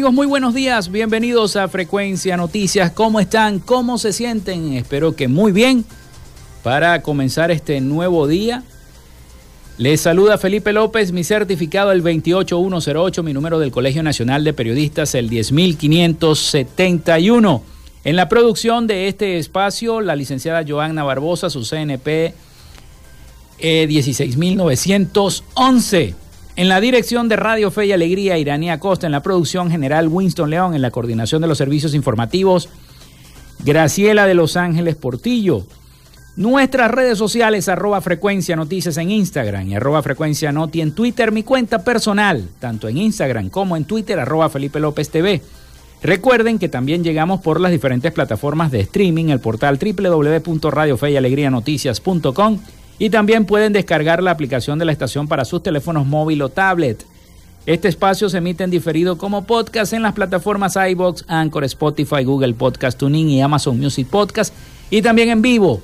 Amigos, muy buenos días, bienvenidos a Frecuencia Noticias. ¿Cómo están? ¿Cómo se sienten? Espero que muy bien para comenzar este nuevo día. Les saluda Felipe López, mi certificado el 28108, mi número del Colegio Nacional de Periodistas el 10571. En la producción de este espacio, la licenciada Joanna Barbosa, su CNP 16911. En la dirección de Radio Fe y Alegría, Iranía Costa. En la producción general, Winston León. En la coordinación de los servicios informativos, Graciela de Los Ángeles Portillo. Nuestras redes sociales, arroba frecuencia noticias en Instagram y arroba frecuencia noti en Twitter. Mi cuenta personal, tanto en Instagram como en Twitter, arroba Felipe López TV. Recuerden que también llegamos por las diferentes plataformas de streaming, el portal www.radiofeyalegrianoticias.com y también pueden descargar la aplicación de la estación para sus teléfonos móvil o tablet. Este espacio se emite en diferido como podcast en las plataformas iBox, Anchor, Spotify, Google Podcast Tuning y Amazon Music Podcast y también en vivo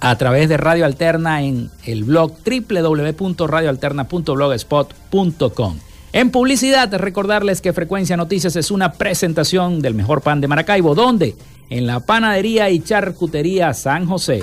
a través de Radio Alterna en el blog www.radioalterna.blogspot.com. En publicidad, recordarles que Frecuencia Noticias es una presentación del mejor pan de Maracaibo, donde en la panadería y charcutería San José.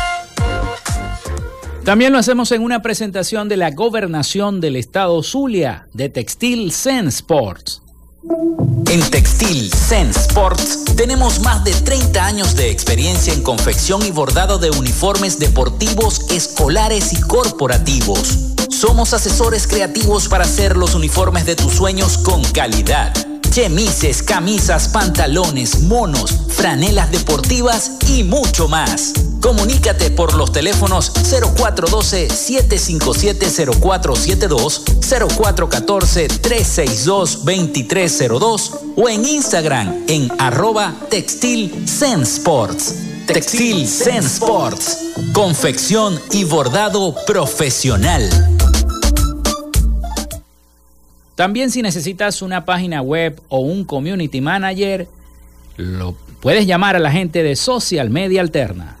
También lo hacemos en una presentación de la gobernación del estado Zulia de Textil Zen Sports. En Textil Zen Sports tenemos más de 30 años de experiencia en confección y bordado de uniformes deportivos, escolares y corporativos. Somos asesores creativos para hacer los uniformes de tus sueños con calidad chemises, camisas, pantalones, monos, franelas deportivas y mucho más. Comunícate por los teléfonos 0412-757-0472, 0414-362-2302 o en Instagram en arroba textil Sports. Textil Zen Sports. Confección y bordado profesional. También si necesitas una página web o un community manager, lo puedes llamar a la gente de Social Media Alterna.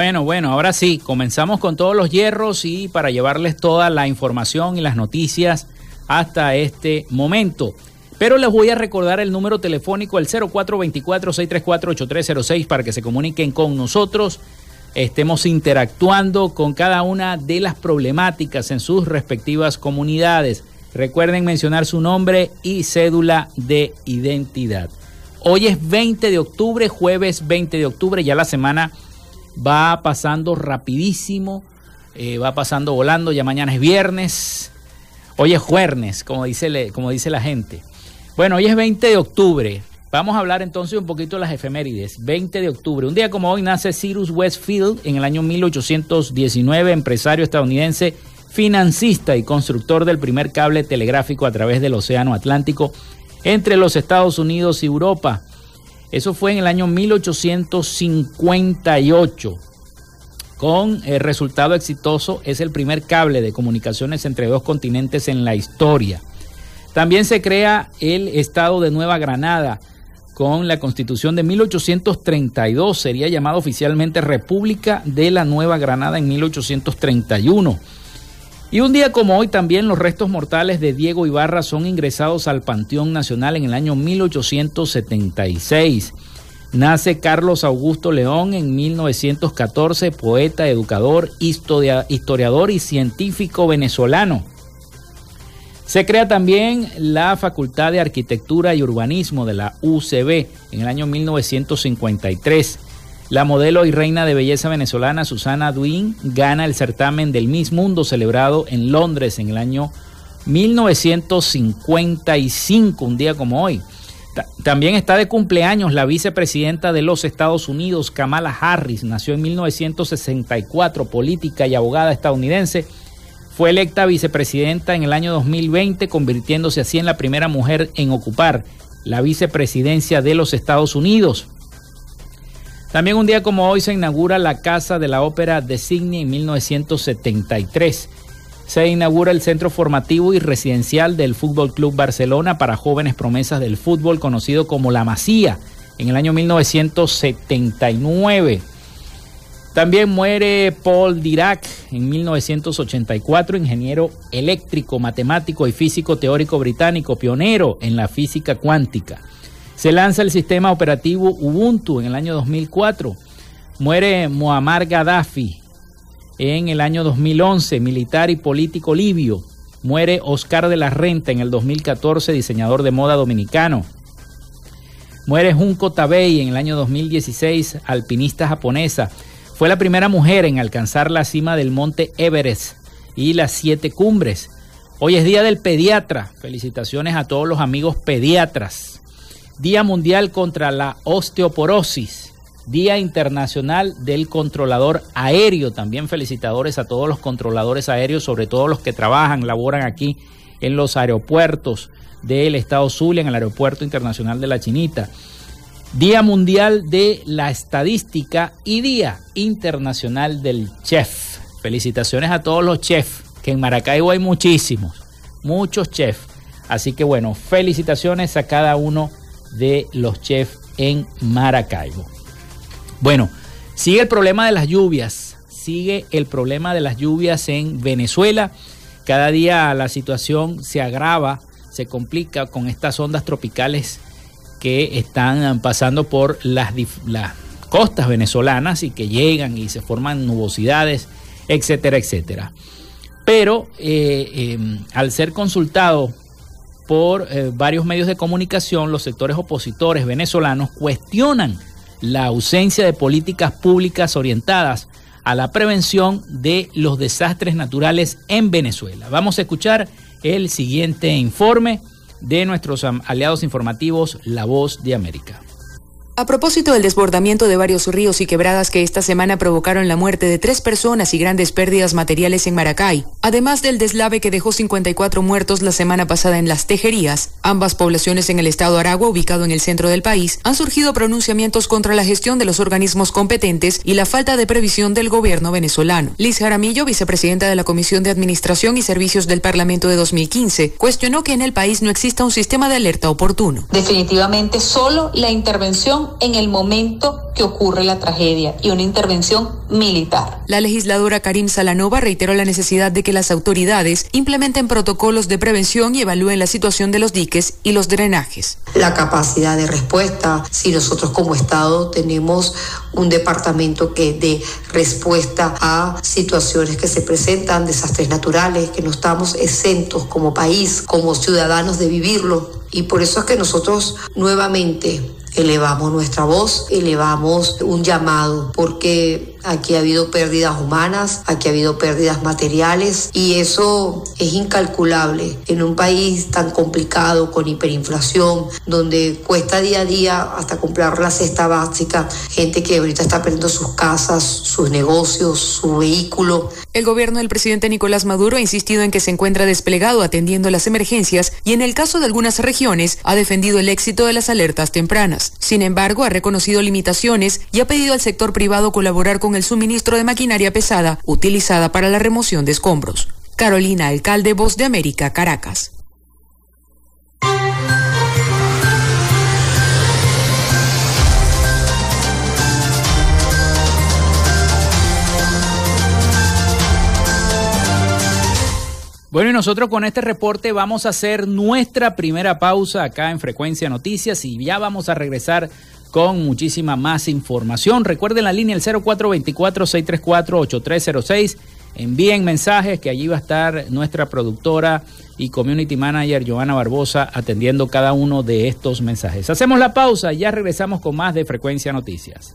Bueno, bueno, ahora sí, comenzamos con todos los hierros y para llevarles toda la información y las noticias hasta este momento. Pero les voy a recordar el número telefónico, el 0424-634-8306, para que se comuniquen con nosotros, estemos interactuando con cada una de las problemáticas en sus respectivas comunidades. Recuerden mencionar su nombre y cédula de identidad. Hoy es 20 de octubre, jueves 20 de octubre, ya la semana va pasando rapidísimo, eh, va pasando volando, ya mañana es viernes, hoy es jueves, como dice, como dice la gente. Bueno, hoy es 20 de octubre, vamos a hablar entonces un poquito de las efemérides. 20 de octubre, un día como hoy nace Cyrus Westfield en el año 1819, empresario estadounidense, financista y constructor del primer cable telegráfico a través del Océano Atlántico entre los Estados Unidos y Europa. Eso fue en el año 1858. Con el resultado exitoso es el primer cable de comunicaciones entre dos continentes en la historia. También se crea el estado de Nueva Granada con la constitución de 1832. Sería llamado oficialmente República de la Nueva Granada en 1831. Y un día como hoy también los restos mortales de Diego Ibarra son ingresados al Panteón Nacional en el año 1876. Nace Carlos Augusto León en 1914, poeta, educador, historiador y científico venezolano. Se crea también la Facultad de Arquitectura y Urbanismo de la UCB en el año 1953. La modelo y reina de belleza venezolana Susana Duin gana el certamen del Miss Mundo celebrado en Londres en el año 1955, un día como hoy. También está de cumpleaños la vicepresidenta de los Estados Unidos, Kamala Harris. Nació en 1964, política y abogada estadounidense. Fue electa vicepresidenta en el año 2020, convirtiéndose así en la primera mujer en ocupar la vicepresidencia de los Estados Unidos. También un día como hoy se inaugura la Casa de la Ópera de Sydney en 1973. Se inaugura el centro formativo y residencial del Fútbol Club Barcelona para jóvenes promesas del fútbol conocido como La Masía en el año 1979. También muere Paul Dirac en 1984, ingeniero eléctrico, matemático y físico teórico británico, pionero en la física cuántica. Se lanza el sistema operativo Ubuntu en el año 2004. Muere Muammar Gaddafi en el año 2011, militar y político libio. Muere Oscar de la Renta en el 2014, diseñador de moda dominicano. Muere Junko Tabei en el año 2016, alpinista japonesa. Fue la primera mujer en alcanzar la cima del monte Everest y las siete cumbres. Hoy es Día del Pediatra. Felicitaciones a todos los amigos pediatras. Día Mundial contra la Osteoporosis, Día Internacional del Controlador Aéreo. También felicitadores a todos los controladores aéreos, sobre todo los que trabajan, laboran aquí en los aeropuertos del Estado Zulia, en el Aeropuerto Internacional de la Chinita. Día Mundial de la Estadística y Día Internacional del Chef. Felicitaciones a todos los chefs, que en Maracaibo hay muchísimos, muchos chefs. Así que bueno, felicitaciones a cada uno de los chefs en Maracaibo. Bueno, sigue el problema de las lluvias, sigue el problema de las lluvias en Venezuela. Cada día la situación se agrava, se complica con estas ondas tropicales que están pasando por las, las costas venezolanas y que llegan y se forman nubosidades, etcétera, etcétera. Pero eh, em, al ser consultado por eh, varios medios de comunicación, los sectores opositores venezolanos cuestionan la ausencia de políticas públicas orientadas a la prevención de los desastres naturales en Venezuela. Vamos a escuchar el siguiente informe de nuestros aliados informativos La Voz de América. A propósito del desbordamiento de varios ríos y quebradas que esta semana provocaron la muerte de tres personas y grandes pérdidas materiales en Maracay, además del deslave que dejó 54 muertos la semana pasada en Las Tejerías. Ambas poblaciones en el estado Aragua, ubicado en el centro del país, han surgido pronunciamientos contra la gestión de los organismos competentes y la falta de previsión del gobierno venezolano. Liz Jaramillo, vicepresidenta de la Comisión de Administración y Servicios del Parlamento de 2015, cuestionó que en el país no exista un sistema de alerta oportuno. Definitivamente solo la intervención en el momento que ocurre la tragedia y una intervención militar. La legisladora Karim Salanova reiteró la necesidad de que las autoridades implementen protocolos de prevención y evalúen la situación de los diques y los drenajes. La capacidad de respuesta, si nosotros como Estado tenemos un departamento que dé respuesta a situaciones que se presentan, desastres naturales, que no estamos exentos como país, como ciudadanos de vivirlo. Y por eso es que nosotros nuevamente elevamos nuestra voz, elevamos un llamado, porque aquí ha habido pérdidas humanas, aquí ha habido pérdidas materiales y eso es incalculable en un país tan complicado con hiperinflación, donde cuesta día a día hasta comprar la cesta básica, gente que ahorita está perdiendo sus casas, sus negocios, su vehículo. El gobierno del presidente Nicolás Maduro ha insistido en que se encuentra desplegado atendiendo las emergencias y en el caso de algunas regiones ha defendido el éxito de las alertas tempranas. Sin embargo, ha reconocido limitaciones y ha pedido al sector privado colaborar con el suministro de maquinaria pesada utilizada para la remoción de escombros. Carolina, alcalde Voz de América, Caracas. Bueno, y nosotros con este reporte vamos a hacer nuestra primera pausa acá en Frecuencia Noticias y ya vamos a regresar con muchísima más información. Recuerden la línea el 0424-634-8306. Envíen mensajes que allí va a estar nuestra productora y community manager Joana Barbosa atendiendo cada uno de estos mensajes. Hacemos la pausa y ya regresamos con más de Frecuencia Noticias.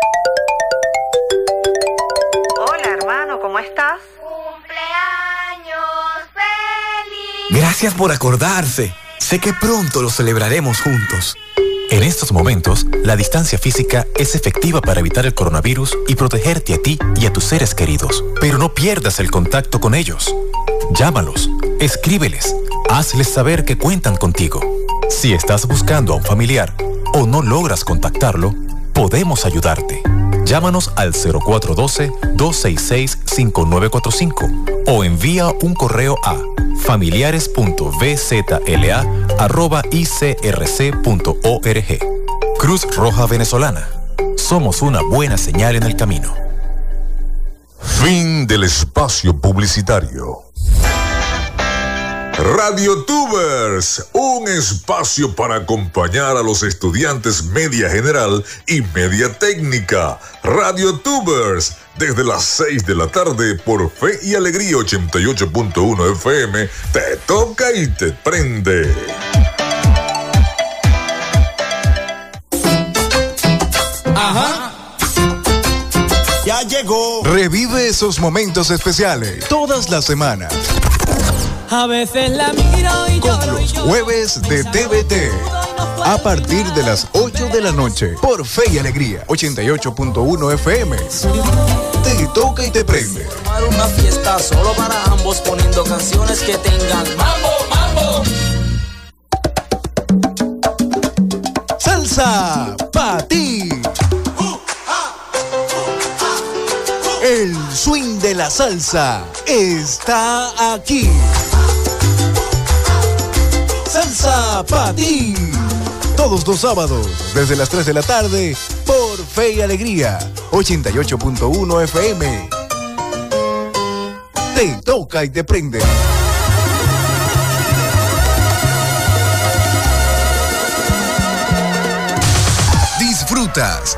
Gracias por acordarse. Sé que pronto lo celebraremos juntos. En estos momentos, la distancia física es efectiva para evitar el coronavirus y protegerte a ti y a tus seres queridos. Pero no pierdas el contacto con ellos. Llámalos, escríbeles, hazles saber que cuentan contigo. Si estás buscando a un familiar o no logras contactarlo, podemos ayudarte. Llámanos al 0412-266-5945 o envía un correo a familiares.vzla.icrc.org. Cruz Roja Venezolana. Somos una buena señal en el camino. Fin del espacio publicitario. Radio Tubers, un espacio para acompañar a los estudiantes media general y media técnica. Radio Tubers, desde las 6 de la tarde por Fe y Alegría 88.1 FM, te toca y te prende. Ajá. Ya llegó. Revive esos momentos especiales todas las semanas a veces la miro y Con los jueves de TVT. A partir de las 8 de la noche. Por Fe y Alegría. 88.1 FM. Te toca y te prende. Formar una fiesta solo para ambos poniendo canciones que tengan mambo, mambo. Salsa para ti. Swing de la salsa está aquí. Salsa ti Todos los sábados, desde las 3 de la tarde, por Fe y Alegría, 88.1 FM. Te toca y te prende. Disfrutas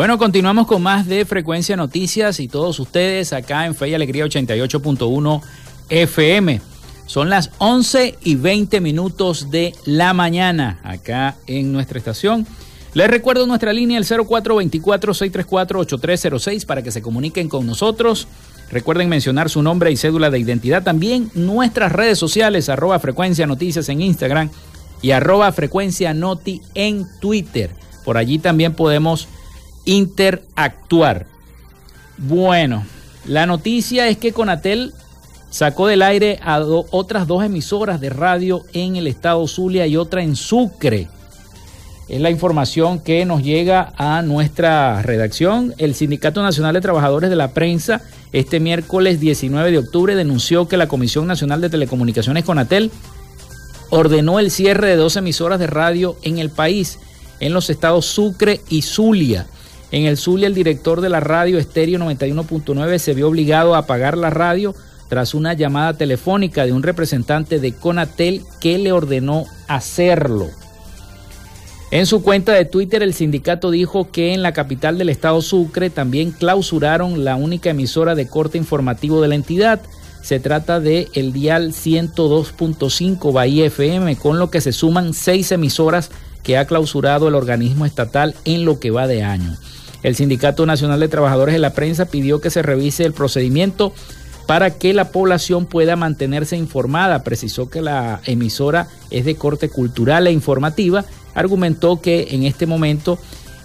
Bueno, continuamos con más de Frecuencia Noticias y todos ustedes acá en Fe y Alegría 88.1 FM. Son las 11 y 20 minutos de la mañana acá en nuestra estación. Les recuerdo nuestra línea el 0424-634-8306 para que se comuniquen con nosotros. Recuerden mencionar su nombre y cédula de identidad. También nuestras redes sociales, arroba frecuencia noticias en Instagram y arroba frecuencia noti en Twitter. Por allí también podemos interactuar. Bueno, la noticia es que Conatel sacó del aire a otras dos emisoras de radio en el estado Zulia y otra en Sucre. Es la información que nos llega a nuestra redacción. El Sindicato Nacional de Trabajadores de la Prensa este miércoles 19 de octubre denunció que la Comisión Nacional de Telecomunicaciones Conatel ordenó el cierre de dos emisoras de radio en el país, en los estados Sucre y Zulia en el Zulia, el director de la radio Estéreo 91.9 se vio obligado a apagar la radio tras una llamada telefónica de un representante de Conatel que le ordenó hacerlo. En su cuenta de Twitter, el sindicato dijo que en la capital del estado Sucre también clausuraron la única emisora de corte informativo de la entidad. Se trata de el dial 102.5 Bahía FM, con lo que se suman seis emisoras que ha clausurado el organismo estatal en lo que va de año. El Sindicato Nacional de Trabajadores de la Prensa pidió que se revise el procedimiento para que la población pueda mantenerse informada. Precisó que la emisora es de corte cultural e informativa. Argumentó que en este momento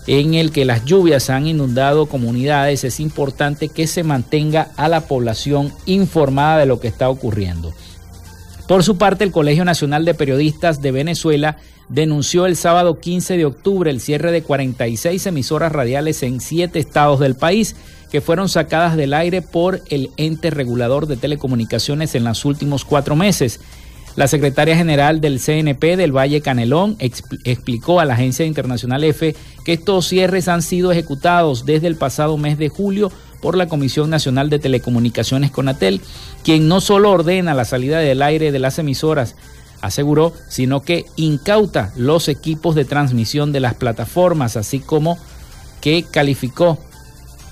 en el que las lluvias han inundado comunidades es importante que se mantenga a la población informada de lo que está ocurriendo. Por su parte, el Colegio Nacional de Periodistas de Venezuela denunció el sábado 15 de octubre el cierre de 46 emisoras radiales en siete estados del país que fueron sacadas del aire por el ente regulador de telecomunicaciones en los últimos cuatro meses. La secretaria general del CNP del Valle Canelón explicó a la agencia internacional EFE que estos cierres han sido ejecutados desde el pasado mes de julio por la Comisión Nacional de Telecomunicaciones Conatel, quien no solo ordena la salida del aire de las emisoras, aseguró, sino que incauta los equipos de transmisión de las plataformas, así como que calificó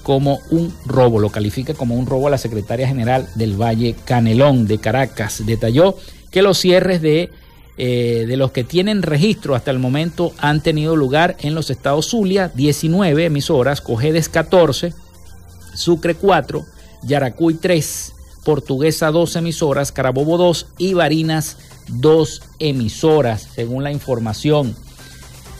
como un robo, lo califica como un robo a la secretaria general del Valle Canelón de Caracas. Detalló que los cierres de, eh, de los que tienen registro hasta el momento han tenido lugar en los estados Zulia, 19 emisoras, Cojedes 14, Sucre 4, Yaracuy 3, Portuguesa 2 emisoras, Carabobo 2 y Barinas dos emisoras, según la información.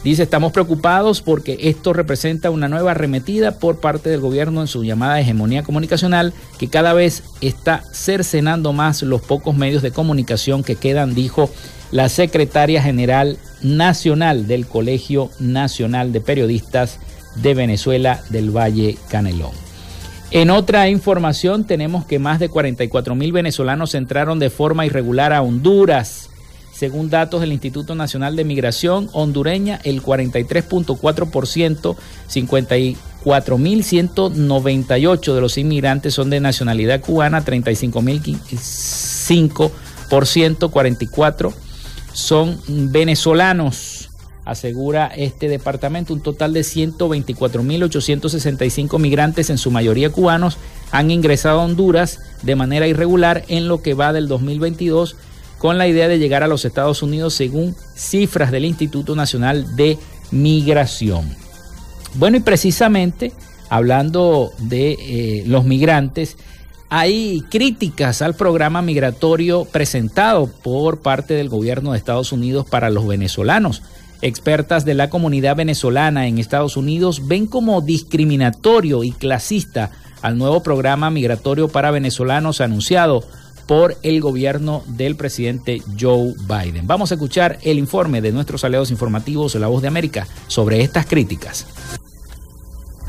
Dice, estamos preocupados porque esto representa una nueva arremetida por parte del gobierno en su llamada hegemonía comunicacional que cada vez está cercenando más los pocos medios de comunicación que quedan, dijo la secretaria general nacional del Colegio Nacional de Periodistas de Venezuela del Valle Canelón. En otra información tenemos que más de 44 mil venezolanos entraron de forma irregular a Honduras. Según datos del Instituto Nacional de Migración hondureña, el 43.4%, 54.198 de los inmigrantes son de nacionalidad cubana, 35.005%, 44 son venezolanos asegura este departamento. Un total de 124.865 migrantes, en su mayoría cubanos, han ingresado a Honduras de manera irregular en lo que va del 2022 con la idea de llegar a los Estados Unidos según cifras del Instituto Nacional de Migración. Bueno, y precisamente hablando de eh, los migrantes, hay críticas al programa migratorio presentado por parte del gobierno de Estados Unidos para los venezolanos. Expertas de la comunidad venezolana en Estados Unidos ven como discriminatorio y clasista al nuevo programa migratorio para venezolanos anunciado por el gobierno del presidente Joe Biden. Vamos a escuchar el informe de nuestros aliados informativos La Voz de América sobre estas críticas.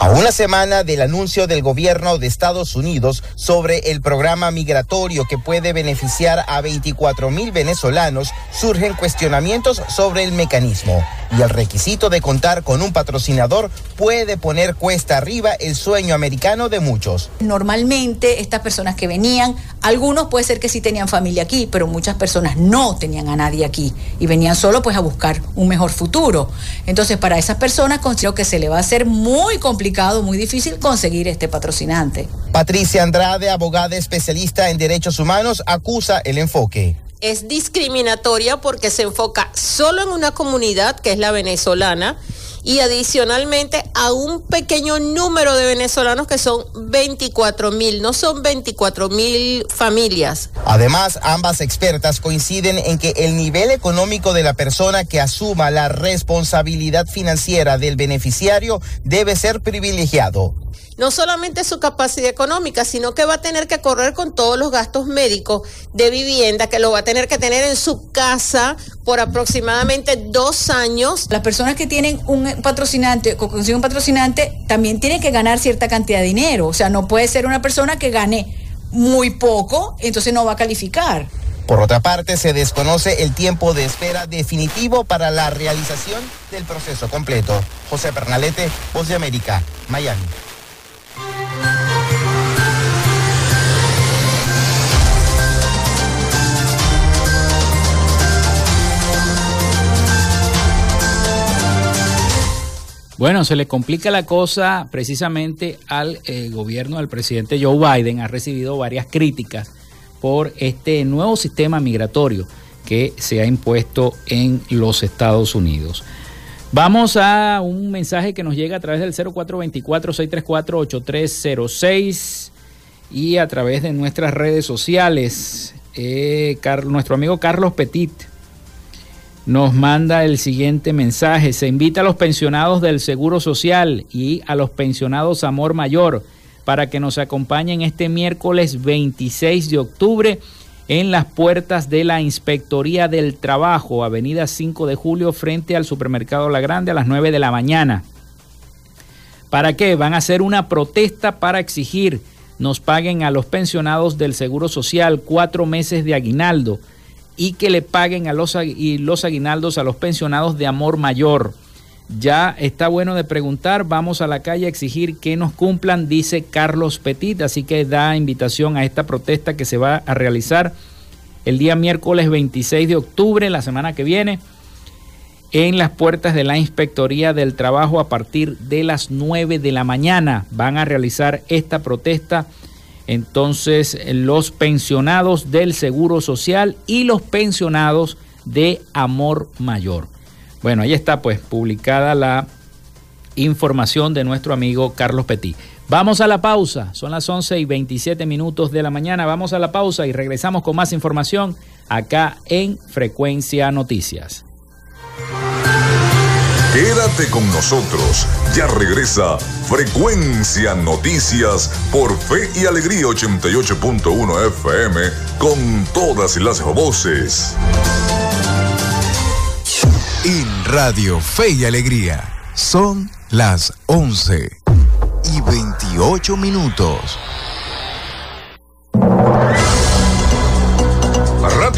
A una semana del anuncio del gobierno de Estados Unidos sobre el programa migratorio que puede beneficiar a 24 mil venezolanos, surgen cuestionamientos sobre el mecanismo y el requisito de contar con un patrocinador puede poner cuesta arriba el sueño americano de muchos. Normalmente estas personas que venían, algunos puede ser que sí tenían familia aquí, pero muchas personas no tenían a nadie aquí y venían solo pues a buscar un mejor futuro. Entonces para esas personas considero que se le va a hacer muy complicado muy difícil conseguir este patrocinante. Patricia Andrade, abogada especialista en derechos humanos, acusa el enfoque es discriminatoria porque se enfoca solo en una comunidad, que es la venezolana, y adicionalmente a un pequeño número de venezolanos que son 24 mil, no son 24 mil familias. Además, ambas expertas coinciden en que el nivel económico de la persona que asuma la responsabilidad financiera del beneficiario debe ser privilegiado no solamente su capacidad económica, sino que va a tener que correr con todos los gastos médicos de vivienda, que lo va a tener que tener en su casa por aproximadamente dos años. Las personas que tienen un patrocinante, o consiguen un patrocinante, también tienen que ganar cierta cantidad de dinero. O sea, no puede ser una persona que gane muy poco, entonces no va a calificar. Por otra parte, se desconoce el tiempo de espera definitivo para la realización del proceso completo. José Pernalete, Voz de América, Miami. Bueno, se le complica la cosa precisamente al eh, gobierno del presidente Joe Biden. Ha recibido varias críticas por este nuevo sistema migratorio que se ha impuesto en los Estados Unidos. Vamos a un mensaje que nos llega a través del 0424-634-8306 y a través de nuestras redes sociales. Eh, nuestro amigo Carlos Petit nos manda el siguiente mensaje. Se invita a los pensionados del Seguro Social y a los pensionados Amor Mayor para que nos acompañen este miércoles 26 de octubre en las puertas de la Inspectoría del Trabajo, Avenida 5 de Julio, frente al Supermercado La Grande a las 9 de la mañana. ¿Para qué? Van a hacer una protesta para exigir nos paguen a los pensionados del Seguro Social cuatro meses de aguinaldo y que le paguen a los, y los aguinaldos a los pensionados de amor mayor. Ya está bueno de preguntar, vamos a la calle a exigir que nos cumplan, dice Carlos Petit, así que da invitación a esta protesta que se va a realizar el día miércoles 26 de octubre, la semana que viene, en las puertas de la Inspectoría del Trabajo a partir de las 9 de la mañana. Van a realizar esta protesta entonces los pensionados del Seguro Social y los pensionados de Amor Mayor. Bueno, ahí está pues publicada la información de nuestro amigo Carlos Petit. Vamos a la pausa, son las 11 y 27 minutos de la mañana, vamos a la pausa y regresamos con más información acá en Frecuencia Noticias. Quédate con nosotros, ya regresa Frecuencia Noticias por Fe y Alegría 88.1 FM con todas las voces. En Radio Fe y Alegría son las 11 y 28 minutos.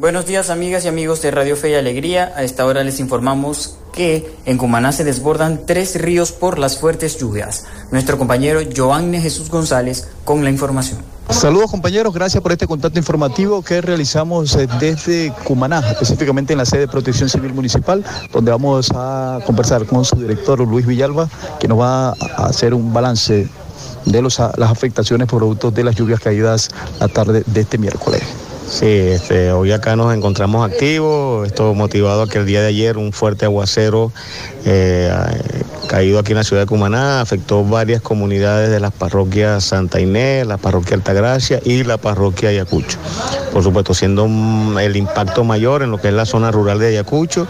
Buenos días amigas y amigos de Radio Fe y Alegría. A esta hora les informamos que en Cumaná se desbordan tres ríos por las fuertes lluvias. Nuestro compañero Joanne Jesús González con la información. Saludos compañeros, gracias por este contacto informativo que realizamos eh, desde Cumaná, específicamente en la sede de Protección Civil Municipal, donde vamos a conversar con su director Luis Villalba, que nos va a hacer un balance de las afectaciones producto de las lluvias caídas la tarde de este miércoles. Sí, este, hoy acá nos encontramos activos, esto motivado a que el día de ayer un fuerte aguacero eh, caído aquí en la ciudad de Cumaná afectó varias comunidades de las parroquias Santa Inés, la parroquia Altagracia y la parroquia Ayacucho. Por supuesto, siendo el impacto mayor en lo que es la zona rural de Ayacucho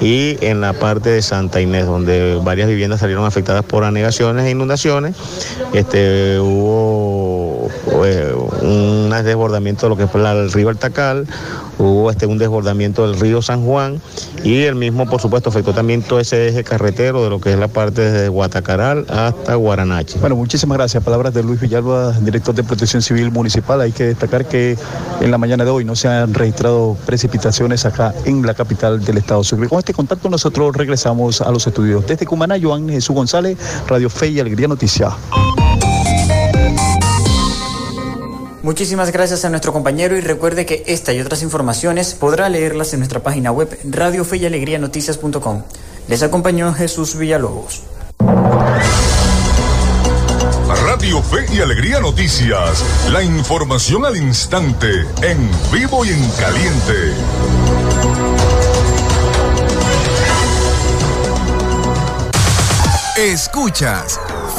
y en la parte de Santa Inés, donde varias viviendas salieron afectadas por anegaciones e inundaciones. Este, hubo eh, un desbordamiento de lo que fue el río Altacal, hubo este, un desbordamiento del río San Juan y el mismo, por supuesto, afectó también todo ese eje carretero de lo que es la parte desde Guatacaral hasta Guaranache. Bueno, muchísimas gracias. Palabras de Luis Villalba, director de Protección Civil Municipal. Hay que destacar que en la mañana de hoy no se han registrado precipitaciones acá en la capital del estado Sucre. Con este contacto nosotros regresamos a los estudios. Desde Cumaná, Joan Jesús González, Radio Fe y Alegría Noticia. Muchísimas gracias a nuestro compañero y recuerde que esta y otras informaciones podrá leerlas en nuestra página web Radio Fe y Alegría Noticias.com. Les acompañó Jesús Villalobos. Radio Fe y Alegría Noticias. La información al instante, en vivo y en caliente. Escuchas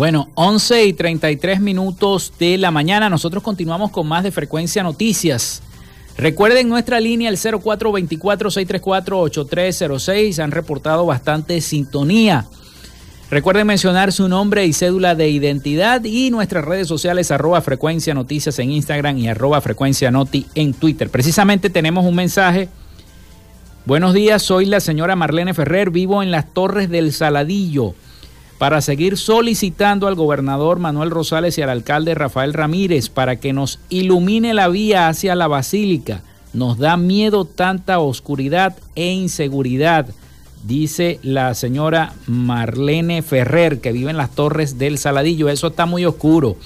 Bueno, 11 y 33 minutos de la mañana. Nosotros continuamos con más de Frecuencia Noticias. Recuerden nuestra línea el 0424-634-8306. Han reportado bastante sintonía. Recuerden mencionar su nombre y cédula de identidad y nuestras redes sociales arroba frecuencia noticias en Instagram y arroba frecuencia noti en Twitter. Precisamente tenemos un mensaje. Buenos días, soy la señora Marlene Ferrer, vivo en las Torres del Saladillo para seguir solicitando al gobernador Manuel Rosales y al alcalde Rafael Ramírez para que nos ilumine la vía hacia la basílica, Nos da miedo tanta oscuridad e inseguridad, dice la señora Marlene Ferrer, que vive en las torres del Saladillo. Eso está muy oscuro.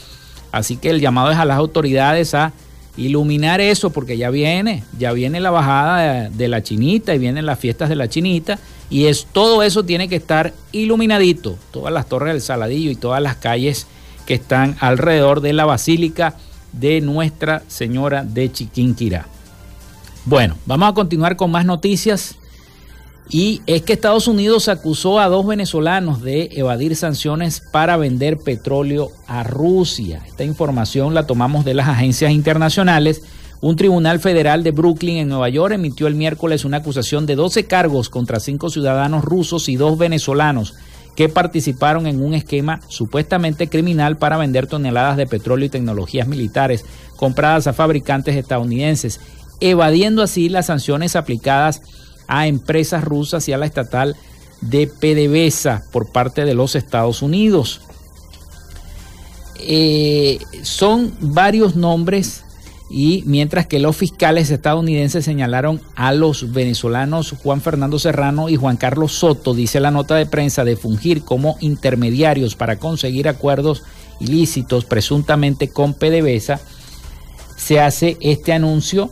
Así que el llamado es a las autoridades a iluminar eso, porque ya viene, ya viene la bajada de, la chinita y vienen las fiestas de la chinita. Y es, todo eso tiene que estar iluminadito, todas las torres del Saladillo y todas las calles que están alrededor de la Basílica de Nuestra Señora de Chiquinquirá. Bueno, vamos a continuar con más noticias. Y es que Estados Unidos acusó a dos venezolanos de evadir sanciones para vender petróleo a Rusia. Esta información la tomamos de las agencias internacionales. Un tribunal federal de Brooklyn en Nueva York emitió el miércoles una acusación de 12 cargos contra cinco ciudadanos rusos y dos venezolanos que participaron en un esquema supuestamente criminal para vender toneladas de petróleo y tecnologías militares compradas a fabricantes estadounidenses evadiendo así las sanciones aplicadas a empresas rusas y a la estatal de PDVSA por parte de los Estados Unidos. Eh, son varios nombres y mientras que los fiscales estadounidenses señalaron a los venezolanos Juan Fernando Serrano y Juan Carlos Soto, dice la nota de prensa, de fungir como intermediarios para conseguir acuerdos ilícitos presuntamente con PDVSA, se hace este anuncio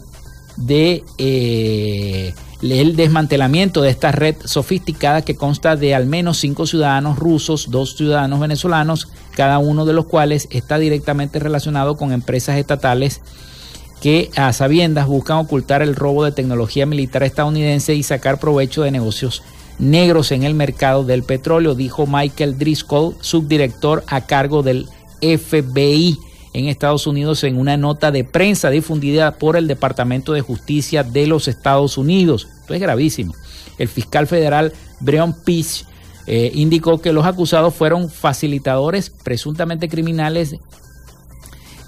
de eh, el desmantelamiento de esta red sofisticada que consta de al menos cinco ciudadanos rusos, dos ciudadanos venezolanos, cada uno de los cuales está directamente relacionado con empresas estatales que a sabiendas buscan ocultar el robo de tecnología militar estadounidense y sacar provecho de negocios negros en el mercado del petróleo, dijo Michael Driscoll, subdirector a cargo del FBI en Estados Unidos en una nota de prensa difundida por el Departamento de Justicia de los Estados Unidos. Esto es gravísimo. El fiscal federal Breon Peach eh, indicó que los acusados fueron facilitadores presuntamente criminales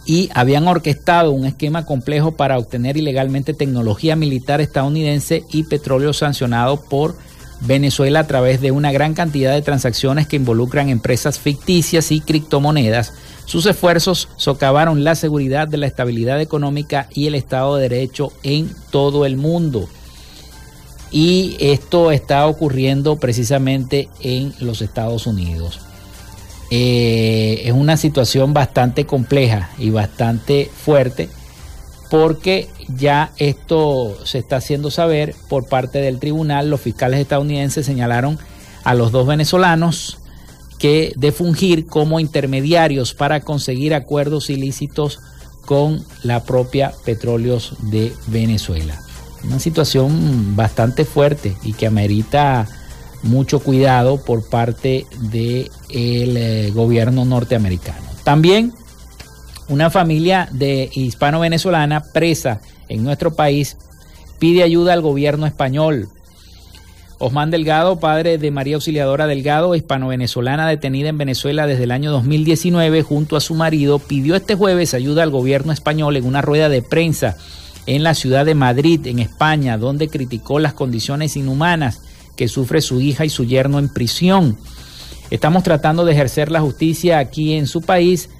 y habían orquestado un esquema complejo para obtener ilegalmente tecnología militar estadounidense y petróleo sancionado por Venezuela a través de una gran cantidad de transacciones que involucran empresas ficticias y criptomonedas sus esfuerzos socavaron la seguridad de la estabilidad económica y el Estado de Derecho en todo el mundo. Y esto está ocurriendo precisamente en los Estados Unidos. Eh, es una situación bastante compleja y bastante fuerte porque ya esto se está haciendo saber por parte del tribunal. Los fiscales estadounidenses señalaron a los dos venezolanos que de fungir como intermediarios para conseguir acuerdos ilícitos con la propia Petróleos de Venezuela. Una situación bastante fuerte y que amerita mucho cuidado por parte del eh, gobierno norteamericano. También una familia de hispano-venezolana presa en nuestro país pide ayuda al gobierno español Osman Delgado, padre de María Auxiliadora Delgado, hispano-venezolana detenida en Venezuela desde el año 2019 junto a su marido, pidió este jueves ayuda al gobierno español en una rueda de prensa en la ciudad de Madrid, en España, donde criticó las condiciones inhumanas que sufre su hija y su yerno en prisión. Estamos tratando de ejercer la justicia aquí en su país,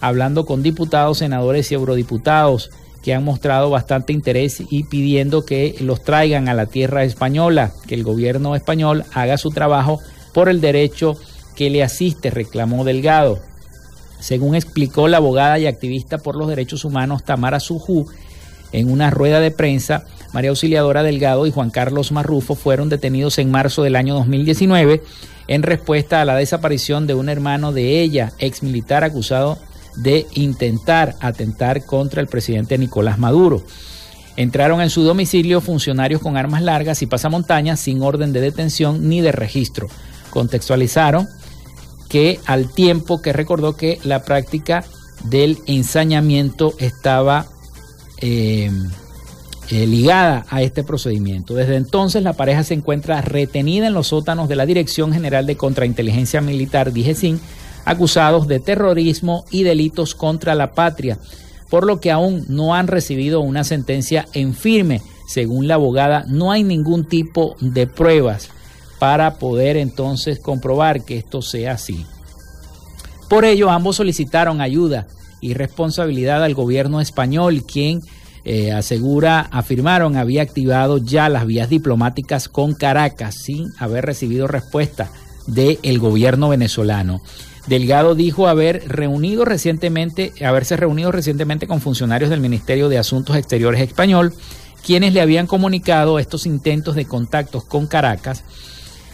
hablando con diputados, senadores y eurodiputados que han mostrado bastante interés y pidiendo que los traigan a la tierra española, que el gobierno español haga su trabajo por el derecho que le asiste, reclamó Delgado. Según explicó la abogada y activista por los derechos humanos Tamara Sujú, en una rueda de prensa, María Auxiliadora Delgado y Juan Carlos Marrufo fueron detenidos en marzo del año 2019 en respuesta a la desaparición de un hermano de ella, ex militar acusado de intentar atentar contra el presidente Nicolás Maduro. Entraron en su domicilio funcionarios con armas largas y pasamontañas sin orden de detención ni de registro. Contextualizaron que al tiempo que recordó que la práctica del ensañamiento estaba eh, eh, ligada a este procedimiento. Desde entonces la pareja se encuentra retenida en los sótanos de la Dirección General de Contrainteligencia Militar, DIGESIN, acusados de terrorismo y delitos contra la patria, por lo que aún no han recibido una sentencia en firme. Según la abogada, no hay ningún tipo de pruebas para poder entonces comprobar que esto sea así. Por ello, ambos solicitaron ayuda y responsabilidad al gobierno español, quien eh, asegura, afirmaron, había activado ya las vías diplomáticas con Caracas sin haber recibido respuesta del gobierno venezolano. Delgado dijo haber reunido recientemente, haberse reunido recientemente con funcionarios del Ministerio de Asuntos Exteriores español, quienes le habían comunicado estos intentos de contactos con Caracas.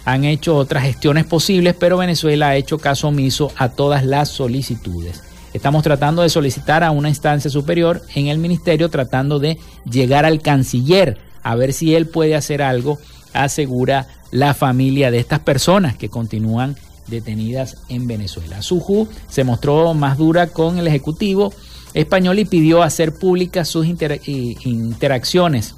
Han hecho otras gestiones posibles, pero Venezuela ha hecho caso omiso a todas las solicitudes. Estamos tratando de solicitar a una instancia superior en el ministerio, tratando de llegar al canciller a ver si él puede hacer algo, asegura la familia de estas personas que continúan detenidas en Venezuela. Suju se mostró más dura con el Ejecutivo español y pidió hacer públicas sus interacciones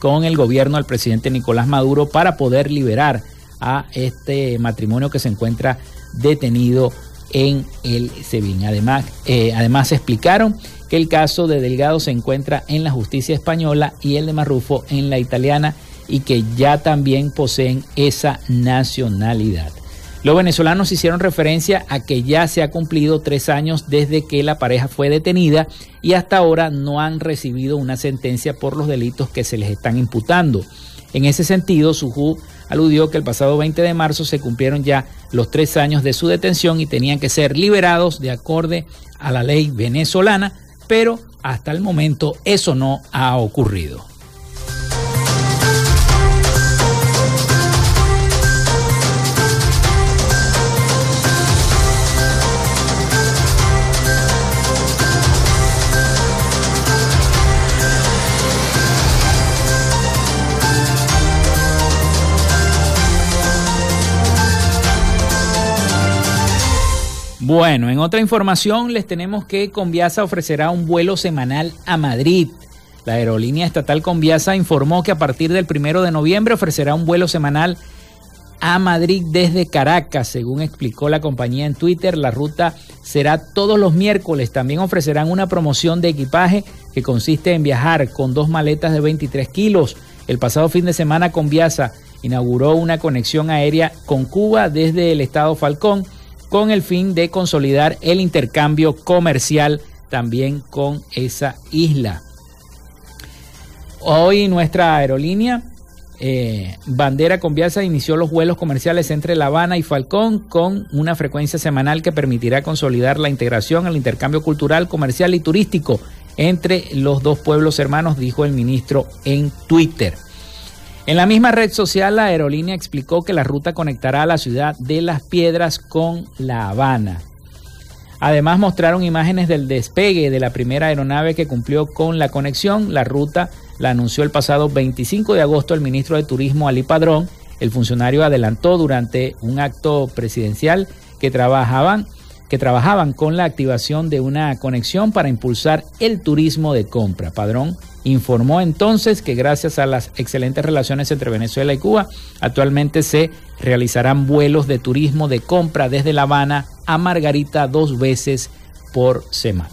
con el gobierno del presidente Nicolás Maduro para poder liberar a este matrimonio que se encuentra detenido en el Sevilla. Además, eh, además explicaron que el caso de Delgado se encuentra en la justicia española y el de Marrufo en la italiana y que ya también poseen esa nacionalidad. Los venezolanos hicieron referencia a que ya se ha cumplido tres años desde que la pareja fue detenida y hasta ahora no han recibido una sentencia por los delitos que se les están imputando. En ese sentido, Suju aludió que el pasado 20 de marzo se cumplieron ya los tres años de su detención y tenían que ser liberados de acorde a la ley venezolana, pero hasta el momento eso no ha ocurrido. Bueno, en otra información les tenemos que Conviasa ofrecerá un vuelo semanal a Madrid. La aerolínea estatal Conviasa informó que a partir del primero de noviembre ofrecerá un vuelo semanal a Madrid desde Caracas, según explicó la compañía en Twitter. La ruta será todos los miércoles. También ofrecerán una promoción de equipaje que consiste en viajar con dos maletas de 23 kilos. El pasado fin de semana Conviasa inauguró una conexión aérea con Cuba desde el estado Falcón con el fin de consolidar el intercambio comercial también con esa isla. Hoy nuestra aerolínea eh, Bandera Conviasa inició los vuelos comerciales entre La Habana y Falcón con una frecuencia semanal que permitirá consolidar la integración, el intercambio cultural, comercial y turístico entre los dos pueblos hermanos, dijo el ministro en Twitter. En la misma red social, la aerolínea explicó que la ruta conectará a la ciudad de Las Piedras con La Habana. Además mostraron imágenes del despegue de la primera aeronave que cumplió con la conexión. La ruta la anunció el pasado 25 de agosto el ministro de Turismo Ali Padrón. El funcionario adelantó durante un acto presidencial que trabajaban que trabajaban con la activación de una conexión para impulsar el turismo de compra. Padrón informó entonces que gracias a las excelentes relaciones entre Venezuela y Cuba, actualmente se realizarán vuelos de turismo de compra desde La Habana a Margarita dos veces por semana.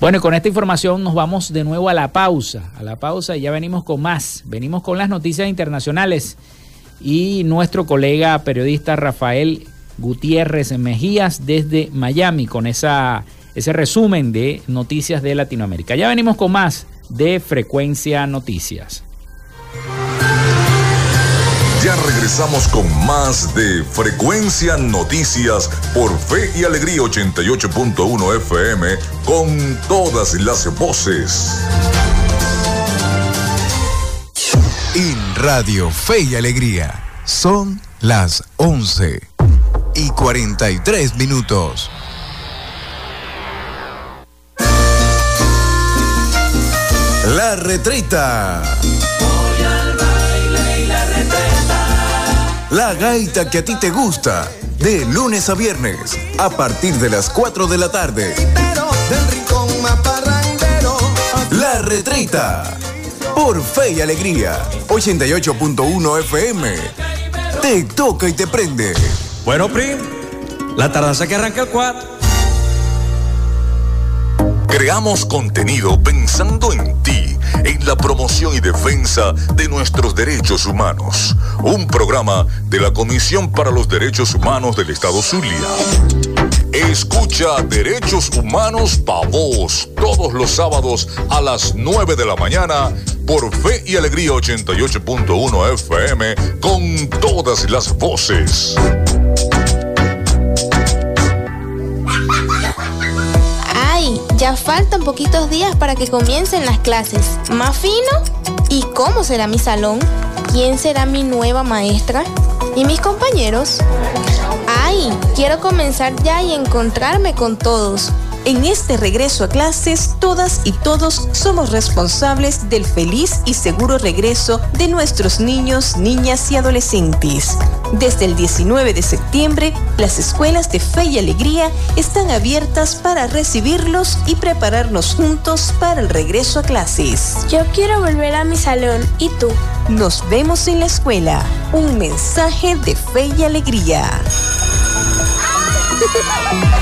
Bueno, y con esta información nos vamos de nuevo a la pausa, a la pausa y ya venimos con más, venimos con las noticias internacionales y nuestro colega periodista Rafael Gutiérrez Mejías desde Miami con esa, ese resumen de noticias de Latinoamérica. Ya venimos con más de Frecuencia Noticias. Ya regresamos con más de Frecuencia Noticias por Fe y Alegría 88.1 FM con todas las voces. En Radio Fe y Alegría son las 11 y 43 minutos. La retreta. Voy al baile y la retreta. La gaita que a ti te gusta. De lunes a viernes, a partir de las 4 de la tarde. La retreta. Por fe y alegría. 88.1 FM. Te toca y te prende. Bueno, Prim, la tardanza que arranca el 4. Creamos contenido pensando en ti, en la promoción y defensa de nuestros derechos humanos. Un programa de la Comisión para los Derechos Humanos del Estado Zulia. Escucha Derechos Humanos Pa' Voz todos los sábados a las 9 de la mañana por Fe y Alegría 88.1 FM con todas las voces. Ya faltan poquitos días para que comiencen las clases. ¿Más fino? ¿Y cómo será mi salón? ¿Quién será mi nueva maestra? ¿Y mis compañeros? ¡Ay! Quiero comenzar ya y encontrarme con todos. En este regreso a clases, todas y todos somos responsables del feliz y seguro regreso de nuestros niños, niñas y adolescentes. Desde el 19 de septiembre, las escuelas de Fe y Alegría están abiertas para recibirlos y prepararnos juntos para el regreso a clases. Yo quiero volver a mi salón. ¿Y tú? Nos vemos en la escuela. Un mensaje de Fe y Alegría.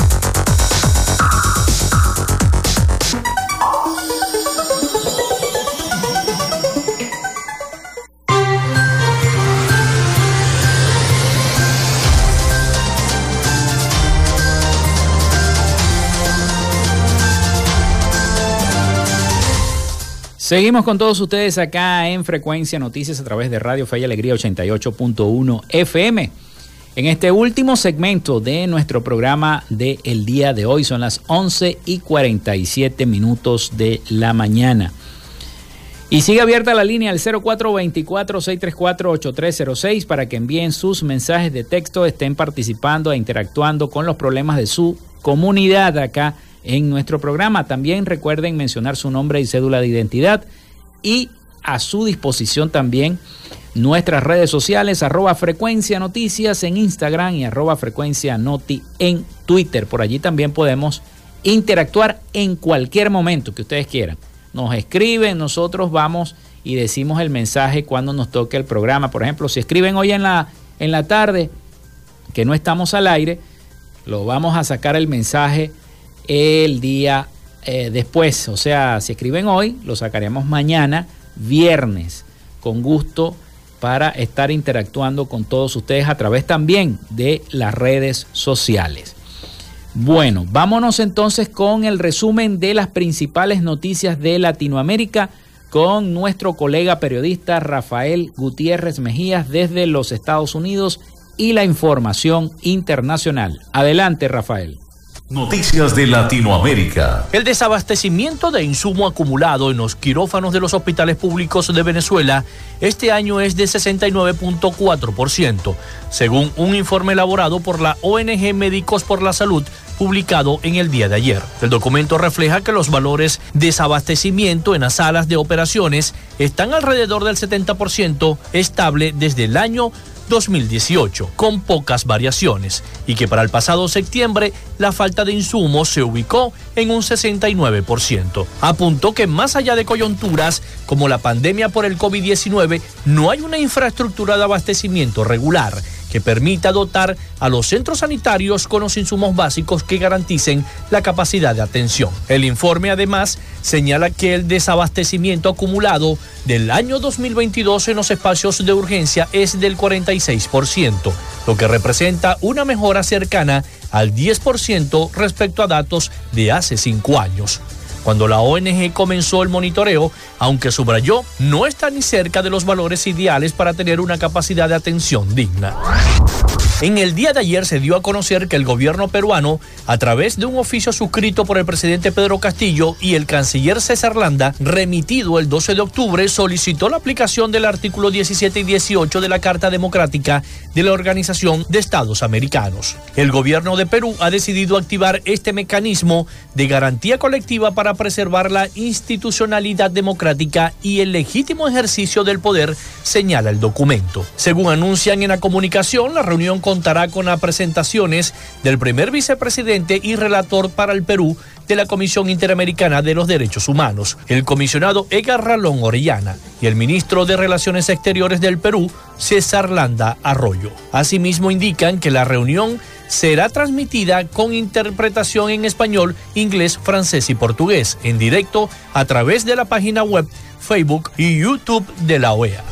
Seguimos con todos ustedes acá en Frecuencia Noticias a través de Radio Fe y Alegría 88.1 FM. En este último segmento de nuestro programa de el día de hoy son las 11 y 47 minutos de la mañana. Y sigue abierta la línea al 0424-634-8306 para que envíen sus mensajes de texto, estén participando e interactuando con los problemas de su comunidad acá nuestro programa. También recuerden mencionar su nombre y cédula de identidad y a su disposición también nuestras redes sociales, arroba frecuencia noticias en Instagram y arroba frecuencia noti en Twitter. Por allí también podemos interactuar en cualquier momento que ustedes quieran. Nos escriben, nosotros vamos y decimos el mensaje cuando nos toque el programa. Por ejemplo, si escriben hoy en la, en la tarde que no estamos al aire, lo vamos a sacar el mensaje el día eh, después. O sea, si escriben hoy, lo sacaremos mañana, viernes, con gusto para estar interactuando con todos ustedes a través también de las redes sociales. Bueno, vámonos entonces con el resumen de las principales noticias de Latinoamérica con nuestro colega periodista Rafael Gutiérrez Mejías desde los Estados Unidos y la información internacional. Adelante, Rafael. Noticias de Latinoamérica. El desabastecimiento de insumo acumulado en los quirófanos de los hospitales públicos de Venezuela este año es de 69.4%, según un informe elaborado por la ONG Médicos por la Salud publicado en el día de ayer. El documento refleja que los valores de desabastecimiento en las salas de operaciones están alrededor del 70% estable desde el año 2018, con pocas variaciones, y que para el pasado septiembre la falta de insumos se ubicó en un 69%. Apuntó que más allá de coyunturas como la pandemia por el COVID-19, no hay una infraestructura de abastecimiento regular que permita dotar a los centros sanitarios con los insumos básicos que garanticen la capacidad de atención. El informe además señala que el desabastecimiento acumulado del año 2022 en los espacios de urgencia es del 46%, lo que representa una mejora cercana al 10% respecto a datos de hace cinco años. Cuando la ONG comenzó el monitoreo, aunque subrayó, no está ni cerca de los valores ideales para tener una capacidad de atención digna. En el día de ayer se dio a conocer que el gobierno peruano, a través de un oficio suscrito por el presidente Pedro Castillo y el canciller César Landa, remitido el 12 de octubre, solicitó la aplicación del artículo 17 y 18 de la Carta Democrática de la Organización de Estados Americanos. El gobierno de Perú ha decidido activar este mecanismo de garantía colectiva para preservar la institucionalidad democrática y el legítimo ejercicio del poder, señala el documento. Según anuncian en la comunicación, la reunión contará con las presentaciones del primer vicepresidente y relator para el Perú de la Comisión Interamericana de los Derechos Humanos, el comisionado Edgar Ralón Orellana y el ministro de Relaciones Exteriores del Perú, César Landa Arroyo. Asimismo indican que la reunión será transmitida con interpretación en español, inglés, francés y portugués, en directo a través de la página web, Facebook y YouTube de la OEA.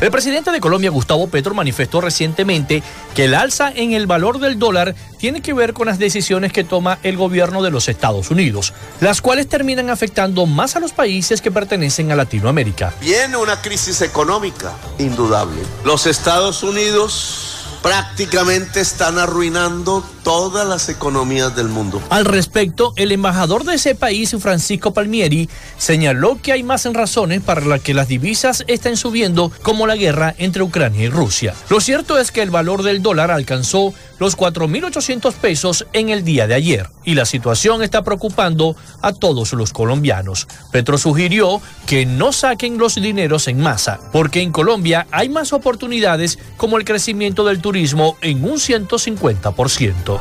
El presidente de Colombia, Gustavo Petro, manifestó recientemente que el alza en el valor del dólar tiene que ver con las decisiones que toma el gobierno de los Estados Unidos, las cuales terminan afectando más a los países que pertenecen a Latinoamérica. Viene una crisis económica, indudable. Los Estados Unidos prácticamente están arruinando todas las economías del mundo. Al respecto, el embajador de ese país, Francisco Palmieri, señaló que hay más razones para las que las divisas estén subiendo, como la guerra entre Ucrania y Rusia. Lo cierto es que el valor del dólar alcanzó los 4.800 pesos en el día de ayer y la situación está preocupando a todos los colombianos. Petro sugirió que no saquen los dineros en masa, porque en Colombia hay más oportunidades como el crecimiento del turismo en un 150%.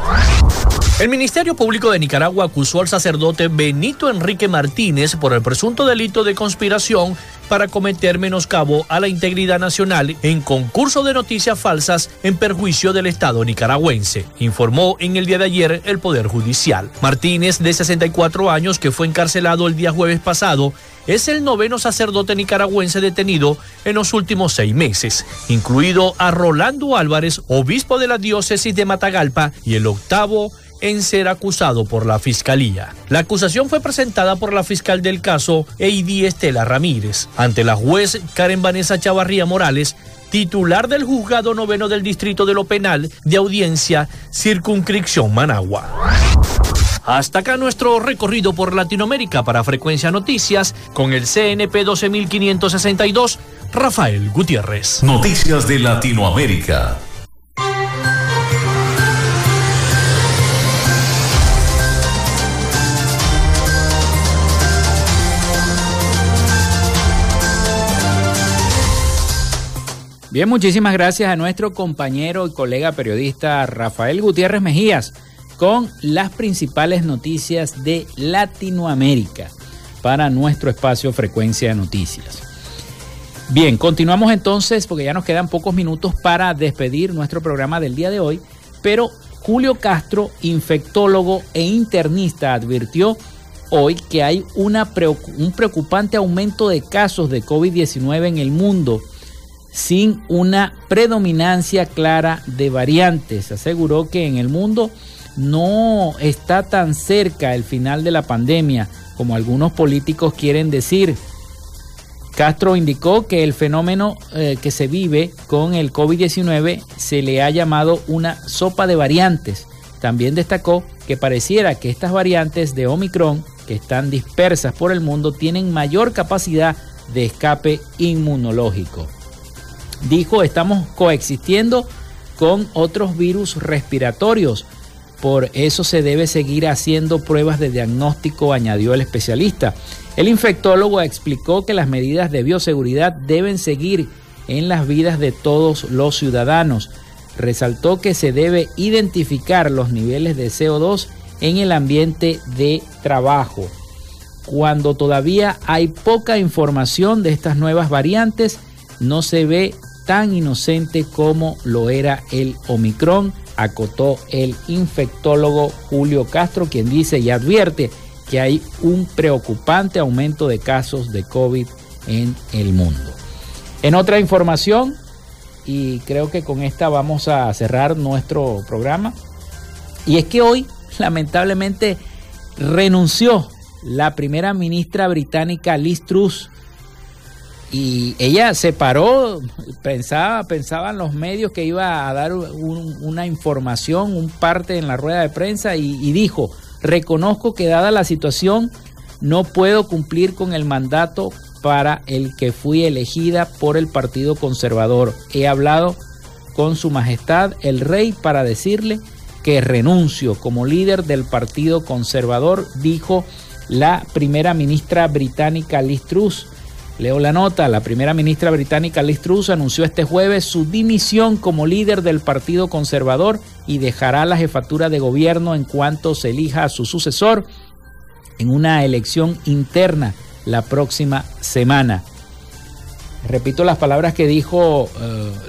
El Ministerio Público de Nicaragua acusó al sacerdote Benito Enrique Martínez por el presunto delito de conspiración para cometer menoscabo a la integridad nacional en concurso de noticias falsas en perjuicio del Estado nicaragüense, informó en el día de ayer el Poder Judicial. Martínez, de 64 años, que fue encarcelado el día jueves pasado, es el noveno sacerdote nicaragüense detenido en los últimos seis meses, incluido a Rolando Álvarez, obispo de la diócesis de Matagalpa, y el octavo en ser acusado por la fiscalía. La acusación fue presentada por la fiscal del caso, Eidi Estela Ramírez, ante la juez Karen Vanessa Chavarría Morales, titular del juzgado noveno del Distrito de lo Penal de Audiencia, Circunscripción Managua. Hasta acá nuestro recorrido por Latinoamérica para Frecuencia Noticias con el CNP 12562, Rafael Gutiérrez. Noticias de Latinoamérica. Bien, muchísimas gracias a nuestro compañero y colega periodista Rafael Gutiérrez Mejías con las principales noticias de Latinoamérica para nuestro espacio Frecuencia de Noticias. Bien, continuamos entonces porque ya nos quedan pocos minutos para despedir nuestro programa del día de hoy, pero Julio Castro, infectólogo e internista, advirtió hoy que hay un preocupante aumento de casos de COVID-19 en el mundo sin una predominancia clara de variantes. Aseguró que en el mundo no está tan cerca el final de la pandemia como algunos políticos quieren decir. Castro indicó que el fenómeno eh, que se vive con el COVID-19 se le ha llamado una sopa de variantes. También destacó que pareciera que estas variantes de Omicron, que están dispersas por el mundo, tienen mayor capacidad de escape inmunológico dijo estamos coexistiendo con otros virus respiratorios. Por eso se debe seguir haciendo pruebas de diagnóstico, añadió el especialista. El infectólogo explicó que las medidas de bioseguridad deben seguir en las vidas de todos los ciudadanos. Resaltó que se debe identificar los niveles de CO2 en el ambiente de trabajo. Cuando todavía hay poca información de estas nuevas variantes, no se ve tan inocente como lo era el Omicron, acotó el infectólogo Julio Castro, quien dice y advierte que hay un preocupante aumento de casos de COVID en el mundo. En otra información, y creo que con esta vamos a cerrar nuestro programa, y es que hoy lamentablemente renunció la primera ministra británica Liz Truss y ella se paró, pensaba, pensaban los medios que iba a dar una información, un parte en la rueda de prensa y, y dijo, reconozco que dada la situación no puedo cumplir con el mandato para el que fui elegida por el Partido Conservador. He hablado con Su Majestad el Rey para decirle que renuncio como líder del Partido Conservador, dijo la primera ministra británica Liz Truss. Leo la nota, la primera ministra británica Liz Truss anunció este jueves su dimisión como líder del Partido Conservador y dejará la jefatura de gobierno en cuanto se elija a su sucesor en una elección interna la próxima semana. Repito las palabras que dijo uh,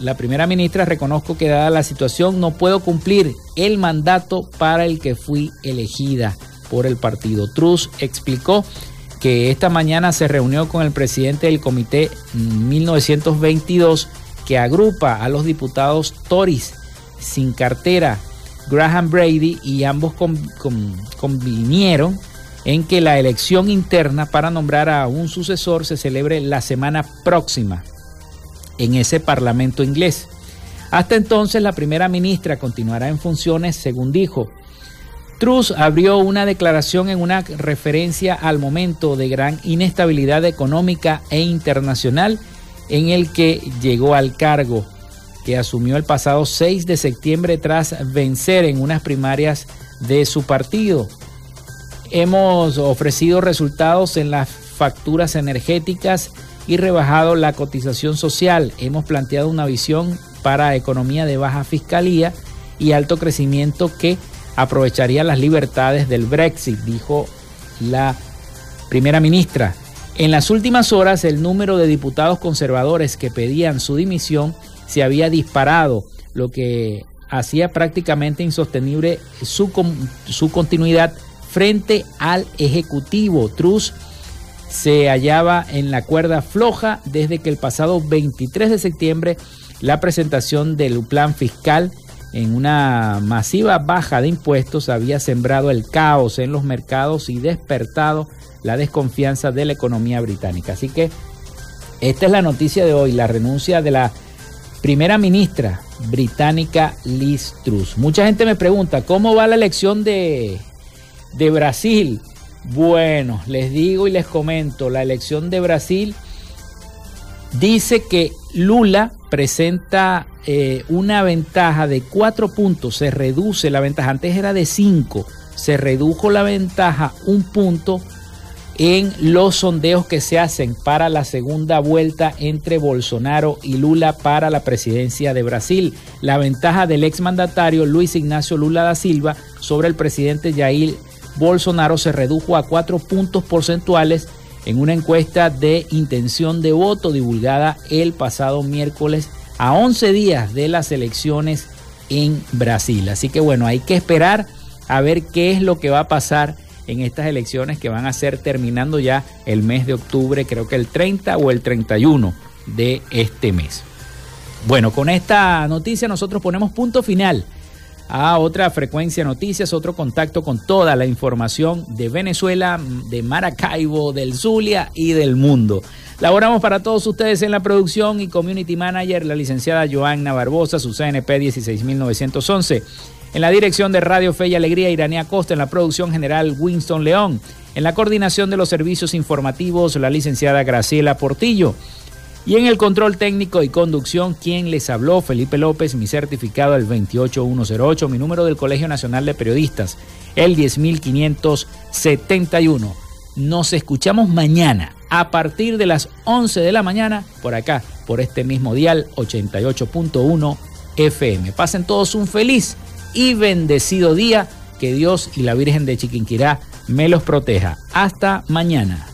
la primera ministra, reconozco que dada la situación no puedo cumplir el mandato para el que fui elegida por el partido. Truss explicó que esta mañana se reunió con el presidente del comité 1922 que agrupa a los diputados Tories sin cartera, Graham Brady, y ambos convinieron en que la elección interna para nombrar a un sucesor se celebre la semana próxima en ese Parlamento inglés. Hasta entonces la primera ministra continuará en funciones, según dijo. Truss abrió una declaración en una referencia al momento de gran inestabilidad económica e internacional en el que llegó al cargo, que asumió el pasado 6 de septiembre tras vencer en unas primarias de su partido. Hemos ofrecido resultados en las facturas energéticas y rebajado la cotización social. Hemos planteado una visión para economía de baja fiscalía y alto crecimiento que aprovecharía las libertades del Brexit, dijo la primera ministra. En las últimas horas el número de diputados conservadores que pedían su dimisión se había disparado, lo que hacía prácticamente insostenible su, su continuidad frente al Ejecutivo. Truss se hallaba en la cuerda floja desde que el pasado 23 de septiembre la presentación del plan fiscal en una masiva baja de impuestos había sembrado el caos en los mercados y despertado la desconfianza de la economía británica. Así que esta es la noticia de hoy, la renuncia de la primera ministra británica Liz Truss. Mucha gente me pregunta, ¿cómo va la elección de, de Brasil? Bueno, les digo y les comento, la elección de Brasil dice que Lula presenta eh, una ventaja de cuatro puntos, se reduce la ventaja, antes era de cinco, se redujo la ventaja un punto en los sondeos que se hacen para la segunda vuelta entre Bolsonaro y Lula para la presidencia de Brasil. La ventaja del exmandatario Luis Ignacio Lula da Silva sobre el presidente Jair Bolsonaro se redujo a cuatro puntos porcentuales en una encuesta de intención de voto divulgada el pasado miércoles a 11 días de las elecciones en Brasil. Así que bueno, hay que esperar a ver qué es lo que va a pasar en estas elecciones que van a ser terminando ya el mes de octubre, creo que el 30 o el 31 de este mes. Bueno, con esta noticia nosotros ponemos punto final a otra frecuencia noticias, otro contacto con toda la información de Venezuela, de Maracaibo, del Zulia y del mundo. Laboramos para todos ustedes en la producción y community manager, la licenciada Joanna Barbosa, su CNP 16911. En la dirección de Radio Fe y Alegría, Iranía Costa. En la producción general, Winston León. En la coordinación de los servicios informativos, la licenciada Graciela Portillo. Y en el control técnico y conducción, quien les habló, Felipe López, mi certificado el 28108, mi número del Colegio Nacional de Periodistas, el 10571. Nos escuchamos mañana a partir de las 11 de la mañana por acá, por este mismo dial 88.1 FM. Pasen todos un feliz y bendecido día. Que Dios y la Virgen de Chiquinquirá me los proteja. Hasta mañana.